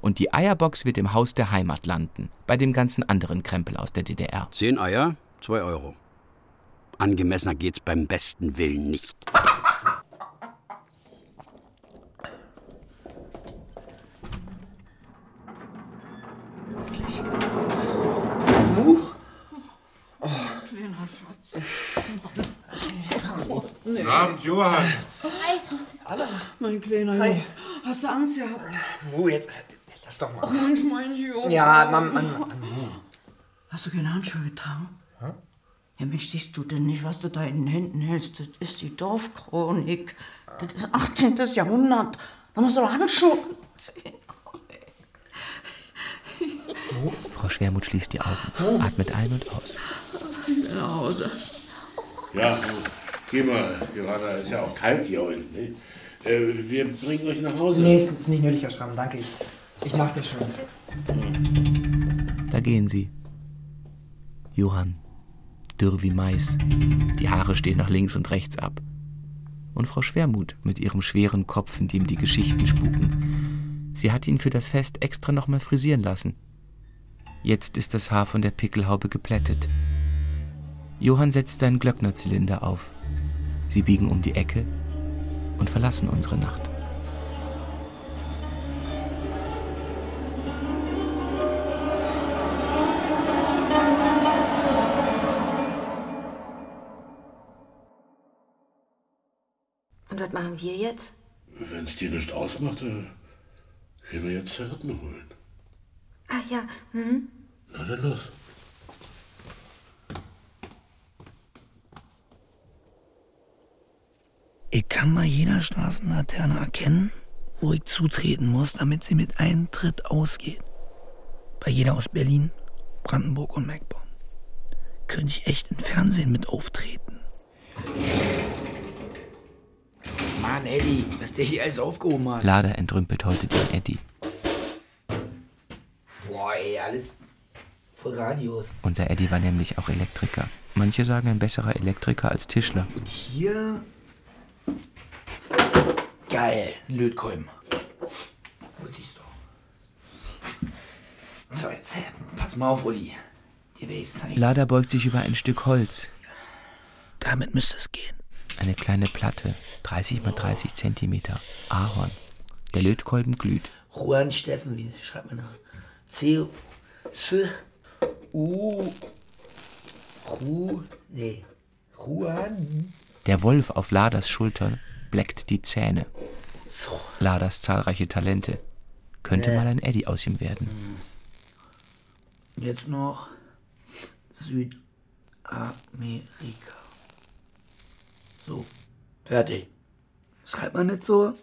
A: Und die Eierbox wird im Haus der Heimat landen, bei dem ganzen anderen Krempel aus der DDR.
Q: Zehn Eier, zwei Euro. Angemessener geht's beim besten Willen nicht.
D: Mu?
S: Kleiner Schatz.
N: Guten Abend, Johann.
S: Hi.
J: Anna, mein kleiner
S: Hi.
J: Junge. Hast du Angst gehabt?
D: Mu, jetzt lass doch mal.
J: Ach Mensch, mein Junge.
D: Ja, Mann, Mann, Mann.
J: Hast du keine Handschuhe getragen? Ja, Mensch, siehst du denn nicht, was du da in den Händen hältst? Das ist die Dorfchronik. Das ist 18. Jahrhundert. Da musst du doch Handschuhe anziehen.
A: Frau Schwermut schließt die Augen, atmet ein und aus.
J: Ich will nach Hause.
H: Ja, geh mal, gerade ist ja auch kalt hier unten. Ne? Äh, wir bringen euch nach Hause.
D: Nee, ist nicht nötig, Herr Schramm, danke. Ich, ich mach das schon.
A: Da gehen sie. Johann, dürr wie Mais. Die Haare stehen nach links und rechts ab. Und Frau Schwermut mit ihrem schweren Kopf, in dem die Geschichten spuken. Sie hat ihn für das Fest extra nochmal frisieren lassen. Jetzt ist das Haar von der Pickelhaube geplättet. Johann setzt seinen Glöcknerzylinder auf. Sie biegen um die Ecke und verlassen unsere Nacht.
E: Und was machen wir jetzt?
H: Wenn es dir nicht ausmacht, äh, gehen wir jetzt Zigaretten holen.
E: Ah ja, hm?
H: Na dann los.
C: Ich kann bei jeder Straßenlaterne erkennen, wo ich zutreten muss, damit sie mit einem Tritt ausgeht. Bei jeder aus Berlin, Brandenburg und Mecklenburg. Könnte ich echt im Fernsehen mit auftreten. Mann, Eddie, was der hier alles aufgehoben hat.
A: Lada entrümpelt heute den Eddie.
C: Boah, ey, alles voll Radios.
A: Unser Eddie war nämlich auch Elektriker. Manche sagen ein besserer Elektriker als Tischler.
C: Und hier. Geil, ein Lötkolben. Wo siehst du? So, jetzt, pass mal auf, Uli. Dir will ich's zeigen.
A: Lada beugt sich über ein Stück Holz.
C: Damit müsste es gehen.
A: Eine kleine Platte, 30 mal 30 Zentimeter. Ahorn. Der Lötkolben glüht.
C: Juan Steffen, wie schreibt man da? C. S. U. Ru. Nee. Juan.
A: Der Wolf auf Ladas Schulter bleckt die Zähne. Ladas zahlreiche Talente. Könnte
C: Äh.
A: mal ein Eddie aus ihm werden.
C: Jetzt noch Südamerika. So, fertig. Schreibt man nicht so?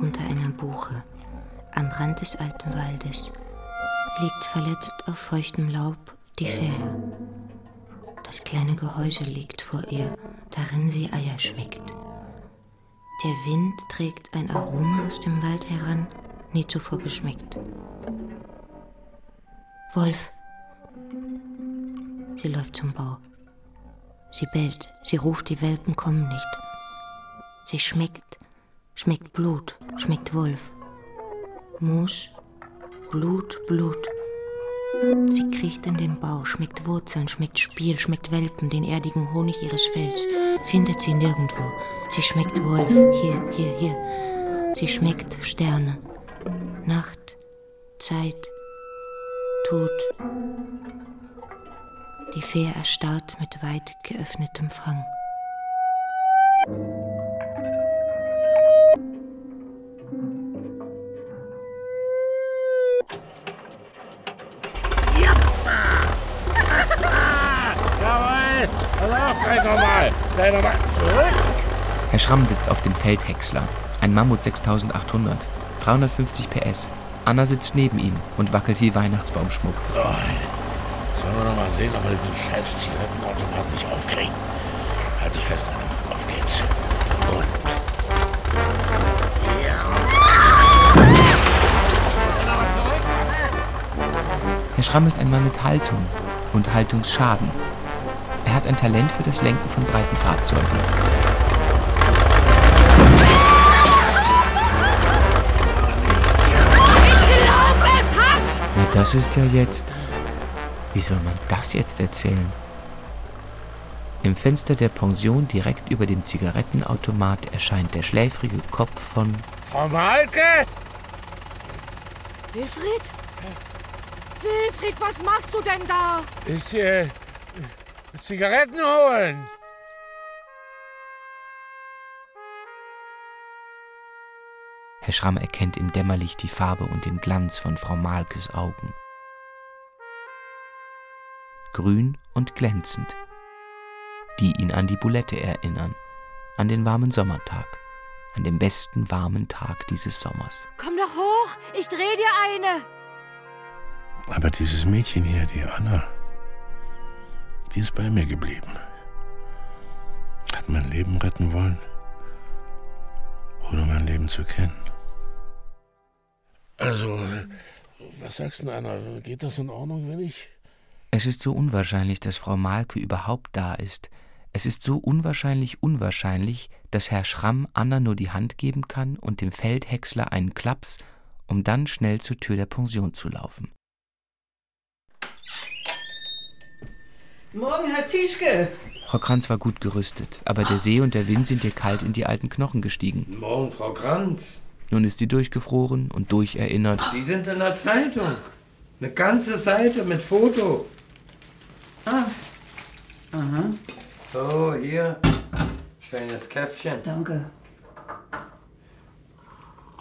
E: Unter einer Buche, am Rand des alten Waldes, liegt verletzt auf feuchtem Laub die Fähe. Das kleine Gehäuse liegt vor ihr, darin sie Eier schmeckt. Der Wind trägt ein Aroma aus dem Wald heran, nie zuvor geschmeckt. Wolf. Sie läuft zum Bau. Sie bellt, sie ruft, die Welpen kommen nicht. Sie schmeckt, schmeckt Blut, schmeckt Wolf. Moos, Blut, Blut. Sie kriecht in den Bau, schmeckt Wurzeln, schmeckt Spiel, schmeckt Welpen, den erdigen Honig ihres Fells. Findet sie nirgendwo. Sie schmeckt Wolf, hier, hier, hier. Sie schmeckt Sterne. Nacht, Zeit, Tod. Die Fee erstarrt mit weit geöffnetem Fang.
H: Nochmal! Gleich nochmal! Zurück!
A: Herr Schramm sitzt auf dem Feldhäcksler. Ein Mammut 6800. 350 PS. Anna sitzt neben ihm und wackelt wie Weihnachtsbaumschmuck.
H: So, sollen wir noch mal sehen, ob wir diesen scheiß Zigarettenautomat nicht aufkriegen. Halt dich fest, Anna. Auf geht's. Und...
A: Herr Schramm ist ein Mann mit Haltung und Haltungsschaden. Hat ein Talent für das Lenken von breiten Fahrzeugen. Na, das ist ja jetzt. Wie soll man das jetzt erzählen? Im Fenster der Pension direkt über dem Zigarettenautomat erscheint der schläfrige Kopf von
H: Frau Malke!
T: Wilfried? Wilfried, was machst du denn da?
H: Ich, äh, Zigaretten holen.
A: Herr Schramm erkennt im Dämmerlicht die Farbe und den Glanz von Frau Malkes Augen. Grün und glänzend, die ihn an die Bulette erinnern, an den warmen Sommertag, an den besten warmen Tag dieses Sommers.
I: Komm doch hoch, ich dreh dir eine.
N: Aber dieses Mädchen hier, die Anna, die ist bei mir geblieben. Hat mein Leben retten wollen, ohne mein Leben zu kennen. Also, was sagst du, Anna? Geht das in Ordnung, wenn ich.
A: Es ist so unwahrscheinlich, dass Frau Malke überhaupt da ist. Es ist so unwahrscheinlich unwahrscheinlich, dass Herr Schramm Anna nur die Hand geben kann und dem Feldhäcksler einen Klaps, um dann schnell zur Tür der Pension zu laufen.
J: Morgen, Herr Zischke.
A: Frau Kranz war gut gerüstet, aber der See und der Wind sind ihr kalt in die alten Knochen gestiegen.
F: Morgen, Frau Kranz.
A: Nun ist sie durchgefroren und durcherinnert.
F: Sie sind in der Zeitung. Eine ganze Seite mit Foto.
J: Ah. Aha.
F: So, hier. Schönes Käffchen.
J: Danke.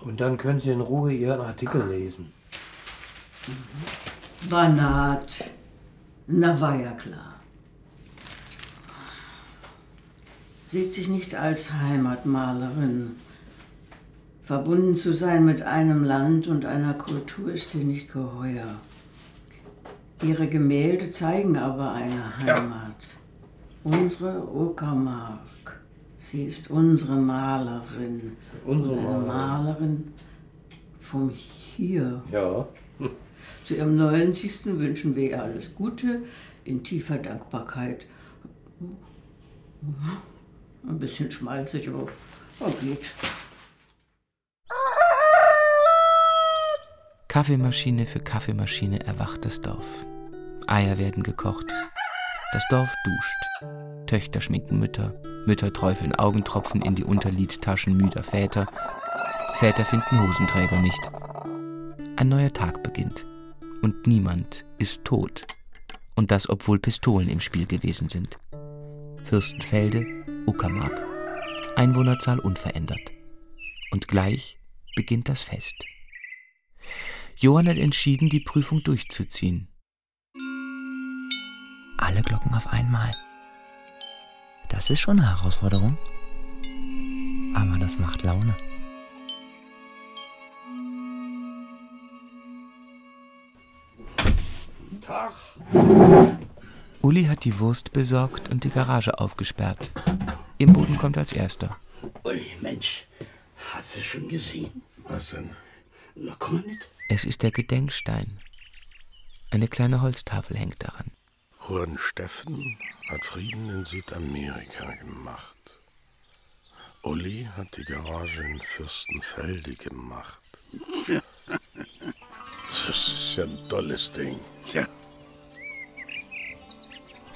F: Und dann können Sie in Ruhe Ihren Artikel lesen.
J: Banat. Na, war ja klar. Sieht sich nicht als Heimatmalerin. Verbunden zu sein mit einem Land und einer Kultur ist ihr nicht geheuer. Ihre Gemälde zeigen aber eine Heimat. Unsere Uckermark. Sie ist unsere Malerin.
F: Unsere
J: eine
F: Malerin.
J: Malerin vom Hier.
F: Ja.
J: Zu ihrem 90. wünschen wir ihr alles Gute in tiefer Dankbarkeit. Ein bisschen schmalzig, aber oh, geht.
A: Kaffeemaschine für Kaffeemaschine erwacht das Dorf. Eier werden gekocht. Das Dorf duscht. Töchter schminken Mütter. Mütter träufeln Augentropfen in die Unterlidtaschen müder Väter. Väter finden Hosenträger nicht. Ein neuer Tag beginnt. Und niemand ist tot. Und das, obwohl Pistolen im Spiel gewesen sind. Fürstenfelde, Uckermark. Einwohnerzahl unverändert. Und gleich beginnt das Fest. Johann hat entschieden, die Prüfung durchzuziehen.
D: Alle Glocken auf einmal. Das ist schon eine Herausforderung. Aber das macht Laune.
F: Tag.
A: Uli hat die Wurst besorgt und die Garage aufgesperrt. Im Boden kommt als erster.
G: Uli, Mensch, hast du schon gesehen?
N: Was denn?
G: Na, komm mal mit.
A: Es ist der Gedenkstein. Eine kleine Holztafel hängt daran.
N: Juan Steffen hat Frieden in Südamerika gemacht. Uli hat die Garage in Fürstenfelde gemacht. Das ist ja ein tolles Ding.
G: Tja.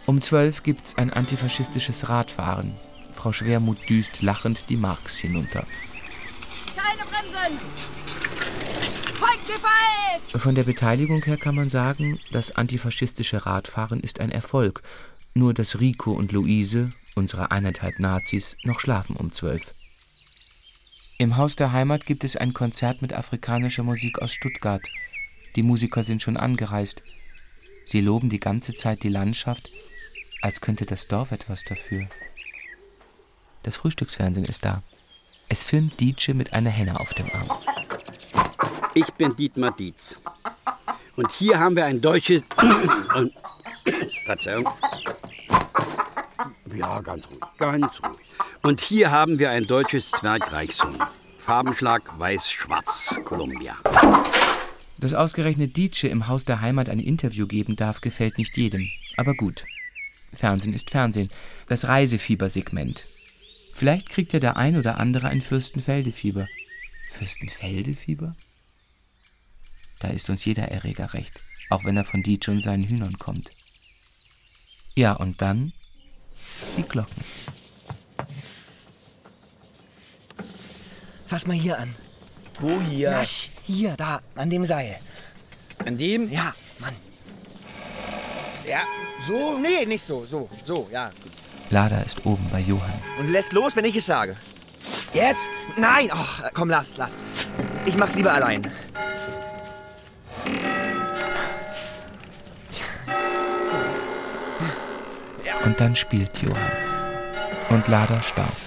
A: Um zwölf gibt's ein antifaschistisches Radfahren. Frau Schwermut düst lachend die Marks hinunter.
I: Keine Bremsen!
A: Von der Beteiligung her kann man sagen, das antifaschistische Radfahren ist ein Erfolg. Nur dass Rico und Luise, unsere eineinhalb Nazis, noch schlafen um zwölf. Im Haus der Heimat gibt es ein Konzert mit afrikanischer Musik aus Stuttgart. Die Musiker sind schon angereist. Sie loben die ganze Zeit die Landschaft, als könnte das Dorf etwas dafür. Das Frühstücksfernsehen ist da. Es filmt Dietsche mit einer Henne auf dem Arm.
Q: Ich bin Dietmar Dietz. Und hier haben wir ein deutsches. Verzeihung. Ja, ganz ruhig, ganz ruhig. Und hier haben wir ein deutsches Zwergreichshuhn. Farbenschlag weiß-schwarz, Columbia.
A: Dass ausgerechnet Dietsche im Haus der Heimat ein Interview geben darf, gefällt nicht jedem. Aber gut. Fernsehen ist Fernsehen. Das Reisefiebersegment. Vielleicht kriegt ja der ein oder andere ein Fürstenfeldefieber. Fürstenfeldefieber? Da ist uns jeder Erreger recht, auch wenn er von Dietsche und seinen Hühnern kommt. Ja, und dann die Glocken.
C: Fass mal hier an.
T: Wo hier?
C: Nasch, hier, da, an dem Seil.
T: An dem?
C: Ja, Mann.
D: Ja, so, nee, nicht so, so, so, ja.
A: Lada ist oben bei Johann.
D: Und lässt los, wenn ich es sage. Jetzt? Nein, ach, komm, lass, lass. Ich mach's lieber allein.
A: Und dann spielt Johann. Und Lada starb.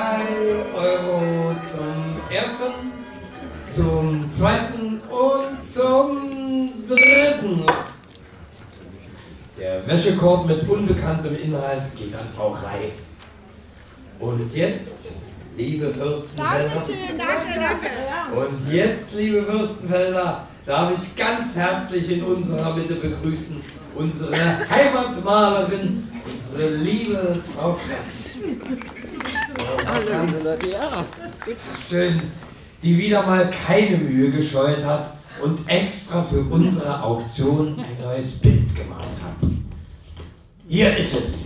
F: Drei Euro zum ersten, zum zweiten und zum dritten. Der Wäschekorb mit unbekanntem Inhalt geht an Frau Reif. Und jetzt, liebe Fürstenfelder.
U: Dankeschön, danke, danke.
F: Und jetzt, liebe Fürstenfelder, darf ich ganz herzlich in unserer Mitte begrüßen unsere Heimatmalerin, unsere liebe Frau Kratz.
U: Ja.
F: Schön, die wieder mal keine Mühe gescheut hat und extra für unsere Auktion ein neues Bild gemalt hat. Hier ist es.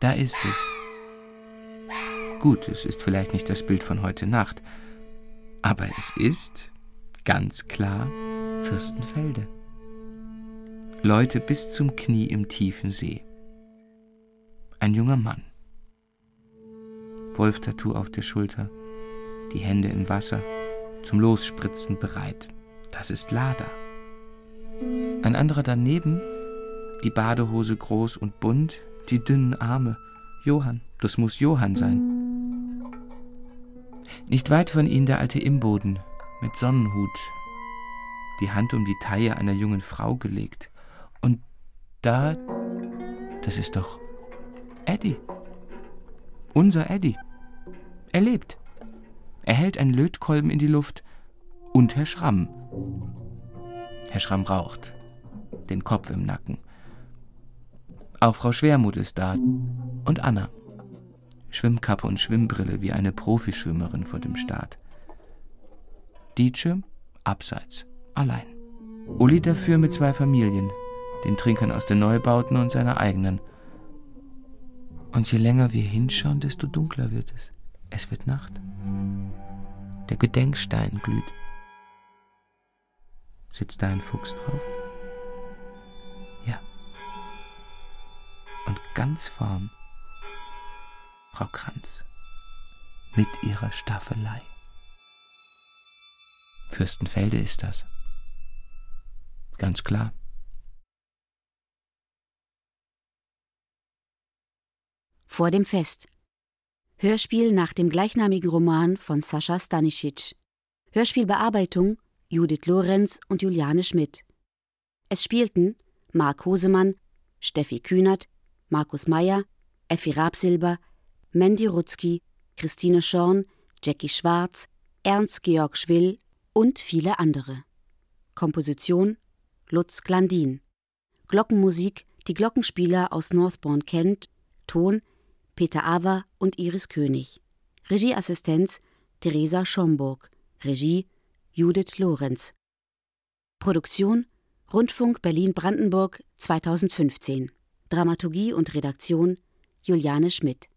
A: Da ist es. Gut, es ist vielleicht nicht das Bild von heute Nacht, aber es ist ganz klar Fürstenfelde. Leute bis zum Knie im tiefen See. Ein junger Mann. Wolftattoo auf der Schulter, die Hände im Wasser, zum Losspritzen bereit. Das ist Lada. Ein anderer daneben, die Badehose groß und bunt, die dünnen Arme. Johann, das muss Johann sein. Nicht weit von ihnen der alte Imboden mit Sonnenhut, die Hand um die Taille einer jungen Frau gelegt. Und da, das ist doch Eddie. Unser Eddie. Er lebt. Er hält einen Lötkolben in die Luft und Herr Schramm. Herr Schramm raucht, den Kopf im Nacken. Auch Frau Schwermut ist da und Anna. Schwimmkappe und Schwimmbrille wie eine Profischwimmerin vor dem Start. Dietsche abseits, allein. Uli dafür mit zwei Familien, den Trinkern aus den Neubauten und seiner eigenen. Und je länger wir hinschauen, desto dunkler wird es. Es wird Nacht. Der Gedenkstein glüht. Sitzt da ein Fuchs drauf? Ja. Und ganz vorn Frau Kranz mit ihrer Staffelei. Fürstenfelde ist das. Ganz klar.
B: Vor dem Fest. Hörspiel nach dem gleichnamigen Roman von Sascha Stanisic. Hörspielbearbeitung Judith Lorenz und Juliane Schmidt. Es spielten Marc Hosemann, Steffi Kühnert, Markus Meyer, Effi Rabsilber, Mandy Rutzki, Christine Schorn, Jackie Schwarz, Ernst Georg Schwill und viele andere. Komposition Lutz Glandin. Glockenmusik die Glockenspieler aus Northbourne Kent. Ton Peter Awer und Iris König. Regieassistenz Theresa Schomburg. Regie Judith Lorenz. Produktion Rundfunk Berlin-Brandenburg 2015. Dramaturgie und Redaktion Juliane Schmidt.